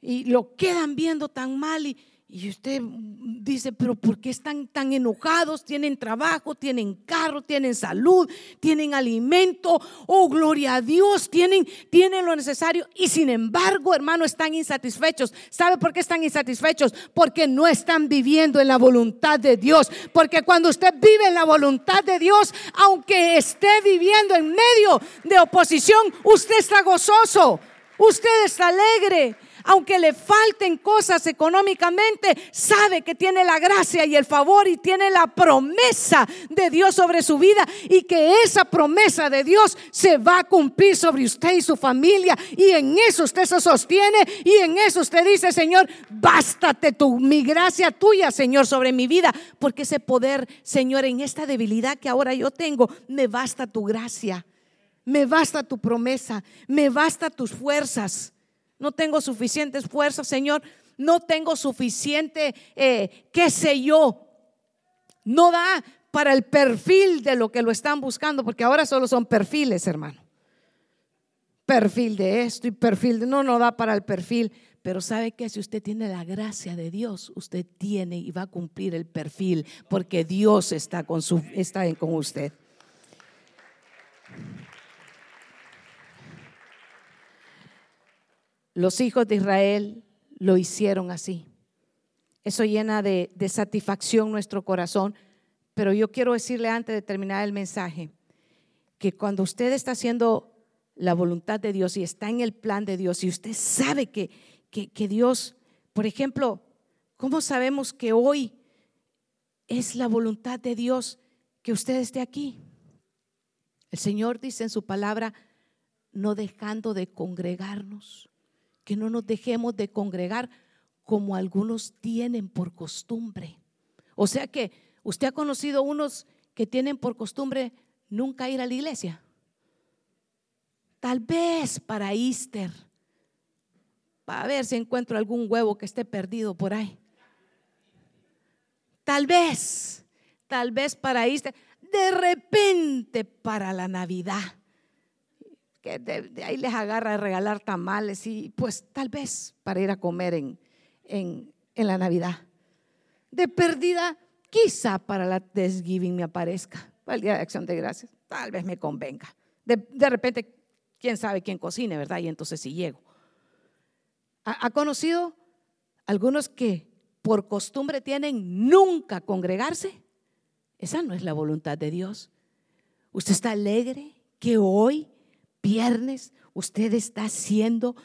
y lo quedan viendo tan mal y y usted dice, pero ¿por qué están tan enojados? Tienen trabajo, tienen carro, tienen salud, tienen alimento. Oh, gloria a Dios, tienen, tienen lo necesario. Y sin embargo, hermano, están insatisfechos. ¿Sabe por qué están insatisfechos? Porque no están viviendo en la voluntad de Dios. Porque cuando usted vive en la voluntad de Dios, aunque esté viviendo en medio de oposición, usted está gozoso. Usted está alegre aunque le falten cosas económicamente, sabe que tiene la gracia y el favor y tiene la promesa de Dios sobre su vida y que esa promesa de Dios se va a cumplir sobre usted y su familia y en eso usted se sostiene y en eso usted dice, Señor, bástate tu mi gracia tuya, Señor, sobre mi vida, porque ese poder, Señor, en esta debilidad que ahora yo tengo, me basta tu gracia. Me basta tu promesa, me basta tus fuerzas no tengo suficientes fuerzas, Señor, no tengo suficiente, eh, qué sé yo, no da para el perfil de lo que lo están buscando, porque ahora solo son perfiles, hermano. perfil de esto y perfil de no, no da para el perfil. Pero sabe que si usted tiene la gracia de Dios, usted tiene y va a cumplir el perfil porque Dios está con, su, está con usted. Los hijos de Israel lo hicieron así. Eso llena de, satisfacción nuestro corazón. Pero yo quiero decirle antes de terminar el mensaje que cuando usted está haciendo la voluntad de Dios y está en el plan de Dios y usted sabe que, que, Dios, por ejemplo, ¿cómo sabemos que hoy es la voluntad de Dios que usted esté aquí? El Señor dice en su palabra, no dejando de congregarnos, que no nos dejemos de congregar como algunos tienen por costumbre. O sea que usted ha conocido unos que tienen por costumbre nunca ir a la iglesia. Tal vez para Easter para ver si encuentro algún huevo que esté perdido por ahí. Tal vez, tal vez para irse, de repente para la Navidad, de, ahí les agarra a regalar tamales y pues tal vez para ir a comer en, en, la Navidad. De perdida, quizá para la Thanksgiving me aparezca, para el Día de Acción de Gracias, tal vez me convenga. De, de repente, quién sabe quién cocine, ¿verdad? Y entonces si llego. ¿Ha conocido algunos que por costumbre tienen nunca congregarse? Esa no es la voluntad de Dios. ¿Usted está alegre que hoy, viernes, usted está haciendo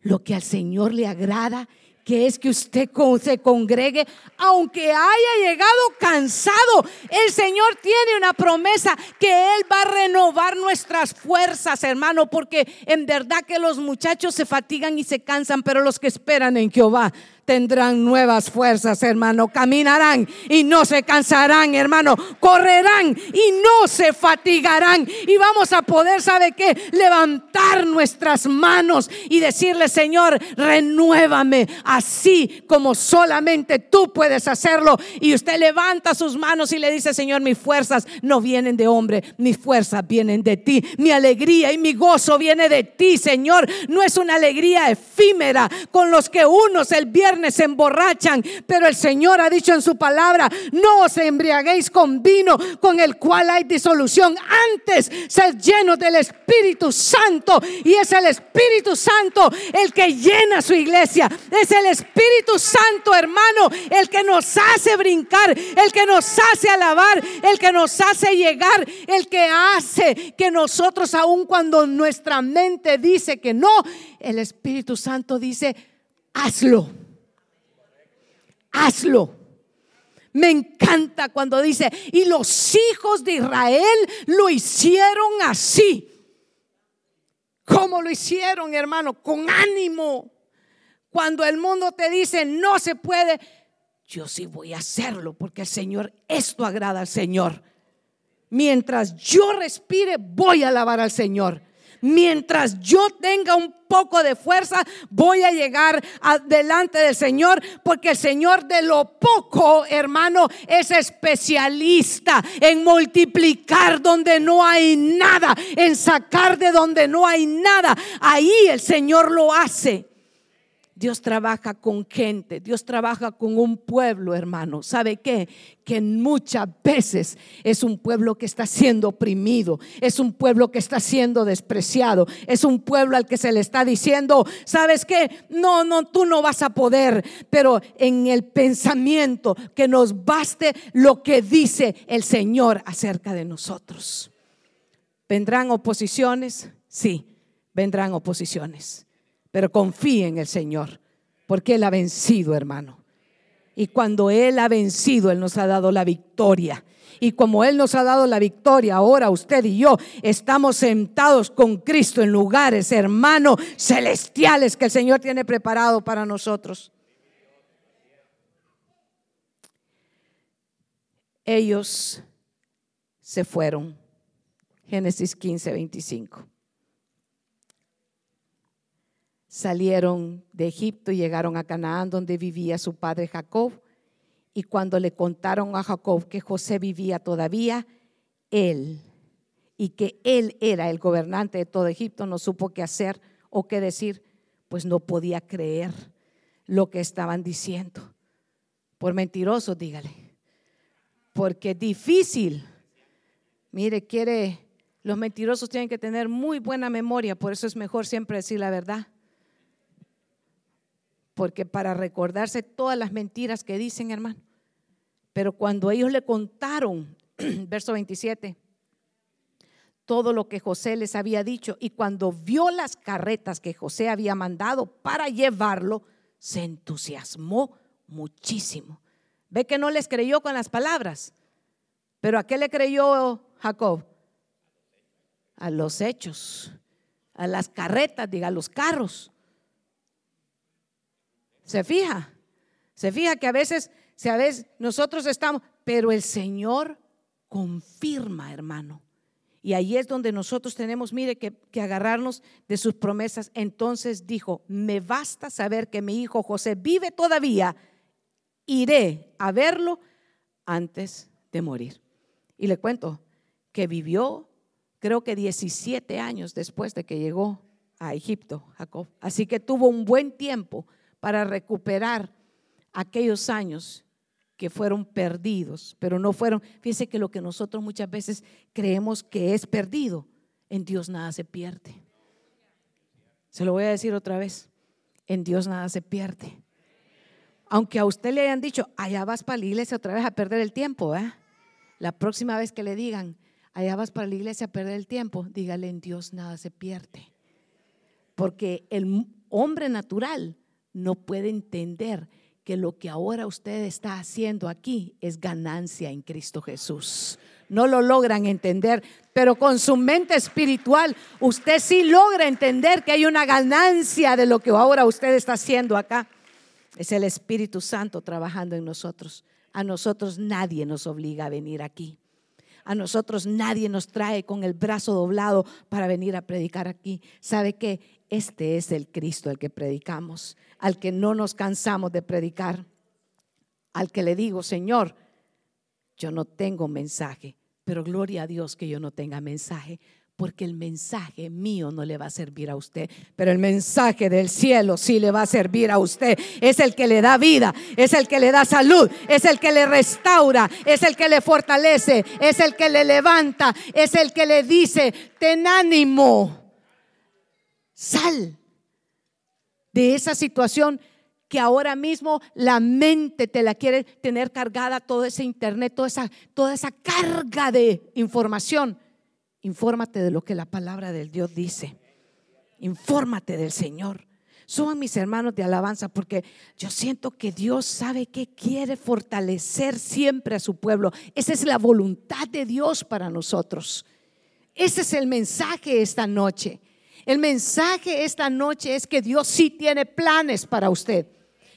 lo que al Señor le agrada que es que usted se congregue, aunque haya llegado cansado. El Señor tiene una promesa que Él va a renovar nuestras fuerzas, hermano, porque en verdad que los muchachos se fatigan y se cansan, pero los que esperan en Jehová tendrán nuevas fuerzas, hermano. Caminarán y no se cansarán, hermano. Correrán y no se fatigarán. Y vamos a poder, ¿sabe qué? Levantar nuestras manos y decirle, Señor, renuévame así como solamente tú puedes hacerlo. Y usted levanta sus manos y le dice, Señor, mis fuerzas no vienen de hombre, mis fuerzas vienen de ti. Mi alegría y mi gozo viene de ti, Señor. No es una alegría efímera con los que unos el viernes se emborrachan, pero el Señor ha dicho en su palabra, no os embriaguéis con vino con el cual hay disolución, antes ser llenos del Espíritu Santo y es el Espíritu Santo el que llena su iglesia, es el Espíritu Santo hermano el que nos hace brincar, el que nos hace alabar, el que nos hace llegar, el que hace que nosotros aun cuando nuestra mente dice que no, el Espíritu Santo dice, hazlo hazlo. Me encanta cuando dice, y los hijos de Israel lo hicieron así. ¿Cómo lo hicieron, hermano? Con ánimo. Cuando el mundo te dice, no se puede, yo sí voy a hacerlo porque el Señor, esto agrada al Señor. Mientras yo respire, voy a alabar al Señor mientras yo tenga un poco de fuerza, voy a llegar delante del Señor, porque el Señor de lo poco, hermano, es especialista en multiplicar donde no hay nada, en sacar de donde no hay nada. Ahí el Señor lo hace. Dios trabaja con gente, Dios trabaja con un pueblo, hermano. ¿Sabe qué? Que muchas veces es un pueblo que está siendo oprimido, es un pueblo que está siendo despreciado, es un pueblo al que se le está diciendo, ¿sabes qué? No, no, tú no vas a poder, pero en el pensamiento que nos baste lo que dice el Señor acerca de nosotros. ¿Vendrán oposiciones? Sí, vendrán oposiciones pero confíe en el Señor, porque Él ha vencido, hermano. Y cuando Él ha vencido, Él nos ha dado la victoria. Y como Él nos ha dado la victoria, ahora usted y yo estamos sentados con Cristo en lugares, hermano, celestiales que el Señor tiene preparado para nosotros. Ellos se fueron. Génesis 15, 25 salieron de Egipto y llegaron a Canaán, donde vivía su padre Jacob. Y cuando le contaron a Jacob que José vivía todavía, él y que él era el gobernante de todo Egipto, no supo qué hacer o qué decir, pues no podía creer lo que estaban diciendo. Por mentiroso, dígale. Porque es difícil. Mire, quiere, los mentirosos tienen que tener muy buena memoria, por eso es mejor siempre decir la verdad. Porque para recordarse todas las mentiras que dicen, hermano. Pero cuando ellos le contaron, verso 27, todo lo que José les había dicho y cuando vio las carretas que José había mandado para llevarlo, se entusiasmó muchísimo. Ve que no les creyó con las palabras, pero ¿a qué le creyó Jacob? A los hechos, a las carretas, diga, a los carros. ¿Se fija? Se fija que a veces, a veces nosotros estamos, pero el Señor confirma, hermano. Y ahí es donde nosotros tenemos, mire, que, que, agarrarnos de sus promesas. Entonces dijo, me basta saber que mi hijo José vive todavía, iré a verlo antes de morir. Y le cuento que vivió, creo que 17 años después de que llegó a Egipto, Jacob. Así que tuvo un buen tiempo para recuperar aquellos años que fueron perdidos, pero no fueron, fíjense que lo que nosotros muchas veces creemos que es perdido, en Dios nada se pierde. Se lo voy a decir otra vez, en Dios nada se pierde. Aunque a usted le hayan dicho, allá vas para la iglesia otra vez a perder el tiempo, ¿eh? la próxima vez que le digan, allá vas para la iglesia a perder el tiempo, dígale, en Dios nada se pierde. Porque el hombre natural no puede entender que lo que ahora usted está haciendo aquí es ganancia en Cristo Jesús. No lo logran entender, pero con su mente espiritual usted sí logra entender que hay una ganancia de lo que ahora usted está haciendo acá. Es el Espíritu Santo trabajando en nosotros. A nosotros nadie nos obliga a venir aquí. A nosotros nadie nos trae con el brazo doblado para venir a predicar aquí. ¿Sabe qué? Este es el Cristo al que predicamos, al que no nos cansamos de predicar, al que le digo, Señor, yo no tengo mensaje, pero gloria a Dios que yo no tenga mensaje, porque el mensaje mío no le va a servir a usted, pero el mensaje del cielo sí le va a servir a usted. Es el que le da vida, es el que le da salud, es el que le restaura, es el que le fortalece, es el que le levanta, es el que le dice, ten ánimo. Sal de esa situación que ahora mismo la mente te la quiere tener cargada, todo ese internet, toda esa, toda esa carga de información. Infórmate de lo que la palabra del Dios dice. Infórmate del Señor. Suban mis hermanos de alabanza porque yo siento que Dios sabe que quiere fortalecer siempre a su pueblo. Esa es la voluntad de Dios para nosotros. Ese es el mensaje esta noche. El mensaje esta noche es que Dios sí tiene planes para usted,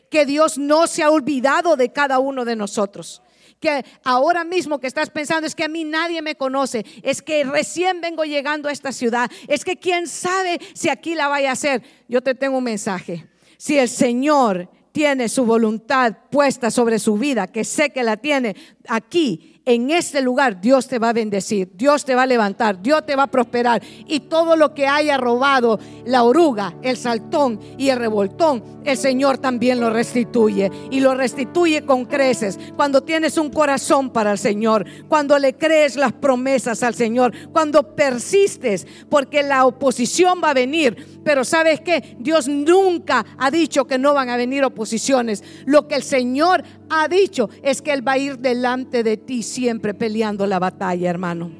que Dios no se ha olvidado de cada uno de nosotros. Que ahora mismo que estás pensando es que a mí nadie me conoce, es que recién vengo llegando a esta ciudad, es que quién sabe si aquí la vaya a hacer. Yo te tengo un mensaje. Si el Señor tiene su voluntad puesta sobre su vida, que sé que la tiene aquí, en este lugar Dios te va a bendecir, Dios te va a levantar, Dios te va a prosperar. Y todo lo que haya robado la oruga, el saltón y el revoltón, el Señor también lo restituye. Y lo restituye con creces. Cuando tienes un corazón para el Señor, cuando le crees las promesas al Señor, cuando persistes, porque la oposición va a venir. Pero sabes que Dios nunca ha dicho que no van a venir oposiciones. Lo que el Señor ha dicho es que Él va a ir delante de ti siempre peleando la batalla, hermano.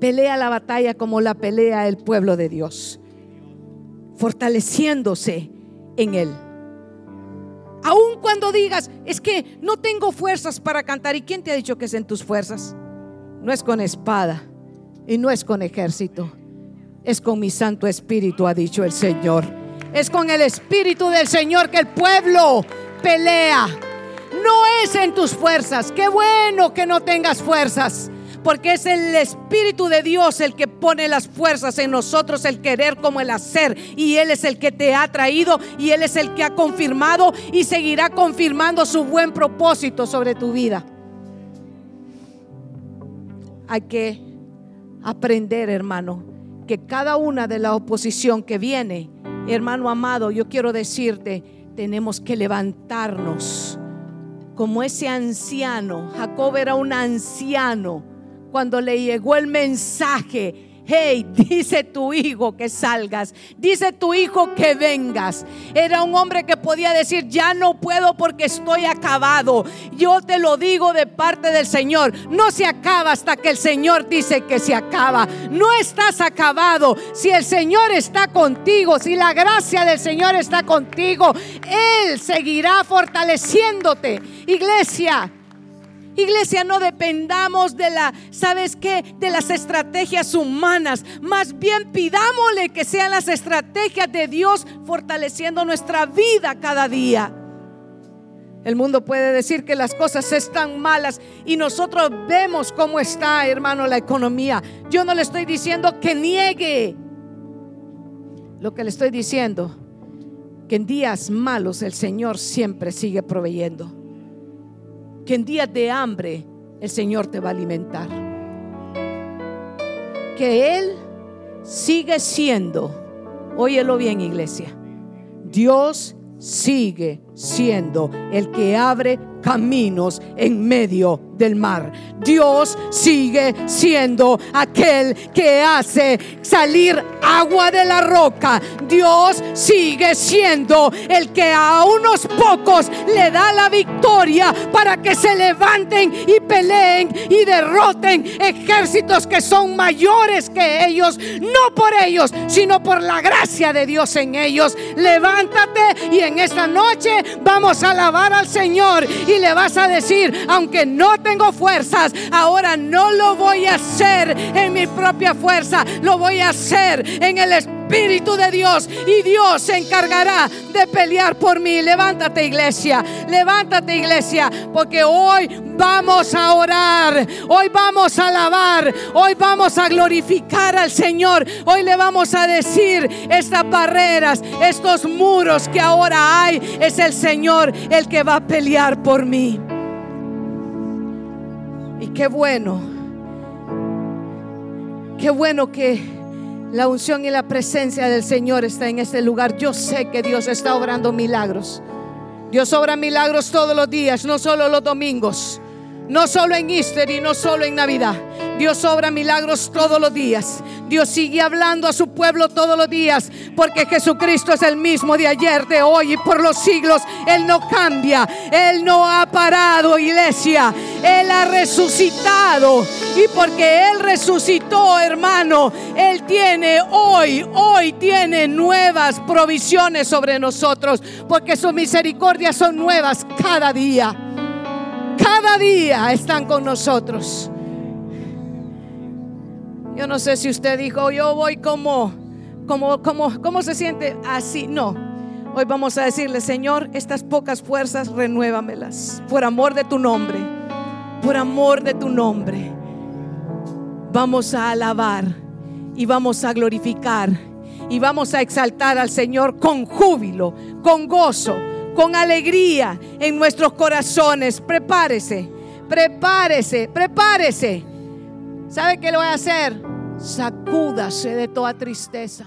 Pelea la batalla como la pelea el pueblo de Dios, fortaleciéndose en Él. Aun cuando digas, es que no tengo fuerzas para cantar. ¿Y quién te ha dicho que es en tus fuerzas? No es con espada y no es con ejército. Es con mi Santo Espíritu, ha dicho el Señor. Es con el Espíritu del Señor que el pueblo pelea. No es en tus fuerzas. Qué bueno que no tengas fuerzas. Porque es el Espíritu de Dios el que pone las fuerzas en nosotros, el querer como el hacer. Y Él es el que te ha traído y Él es el que ha confirmado y seguirá confirmando su buen propósito sobre tu vida. Hay que aprender, hermano, que cada una de la oposición que viene, hermano amado, yo quiero decirte, tenemos que levantarnos como ese anciano. Jacob era un anciano cuando le llegó el mensaje hey, dice tu hijo que salgas, dice tu hijo que vengas. Era un hombre que podía decir, ya no puedo porque estoy acabado. Yo te lo digo de parte del Señor, no se acaba hasta que el Señor dice que se acaba. No estás acabado. Si el Señor está contigo, si la gracia del Señor está contigo, Él seguirá fortaleciéndote. Iglesia, Iglesia, no dependamos de la, ¿sabes qué? De las estrategias humanas. Más bien pidámosle que sean las estrategias de Dios fortaleciendo nuestra vida cada día. El mundo puede decir que las cosas están malas y nosotros vemos cómo está, hermano, la economía. Yo no le estoy diciendo que niegue. Lo que le estoy diciendo, que en días malos el Señor siempre sigue proveyendo que en días de hambre el Señor te va a alimentar. Que Él sigue siendo, óyelo bien iglesia, Dios sigue siendo el que abre caminos en medio del mar. Dios sigue siendo aquel que hace salir agua de la roca. Dios sigue siendo el que a unos pocos le da la victoria para que se levanten y peleen y derroten ejércitos que son mayores que ellos, no por ellos, sino por la gracia de Dios en ellos. Levántate y en esta noche vamos a alabar al Señor y le vas a decir, aunque no tengo fuerzas, ahora no lo voy a hacer en mi propia fuerza, lo voy a hacer en el Espíritu de Dios y Dios se encargará de pelear por mí. Levántate iglesia, levántate iglesia, porque hoy vamos a orar, hoy vamos a alabar, hoy vamos a glorificar al Señor, hoy le vamos a decir estas barreras, estos muros que ahora hay, es el Señor el que va a pelear por mí. Y qué bueno, qué bueno que la unción y la presencia del Señor está en este lugar. Yo sé que Dios está obrando milagros. Dios obra milagros todos los días, no solo los domingos. No solo en Easter y no solo en Navidad. Dios obra milagros todos los días. Dios sigue hablando a su pueblo todos los días. Porque Jesucristo es el mismo de ayer, de hoy y por los siglos. Él no cambia. Él no ha parado, iglesia. Él ha resucitado. Y porque Él resucitó, hermano, Él tiene hoy, hoy tiene nuevas provisiones sobre nosotros. Porque sus misericordias son nuevas cada día cada día están con nosotros. Yo no sé si usted dijo, yo voy como, como, como, ¿cómo se siente? Así, no. Hoy vamos a decirle, Señor, estas pocas fuerzas, renuévamelas. Por amor de tu nombre, por amor de tu nombre. Vamos a alabar y vamos a glorificar y vamos a exaltar al Señor con júbilo, con gozo con alegría en nuestros corazones. Prepárese, prepárese, prepárese. ¿Sabe qué le voy a hacer? Sacúdase de toda tristeza.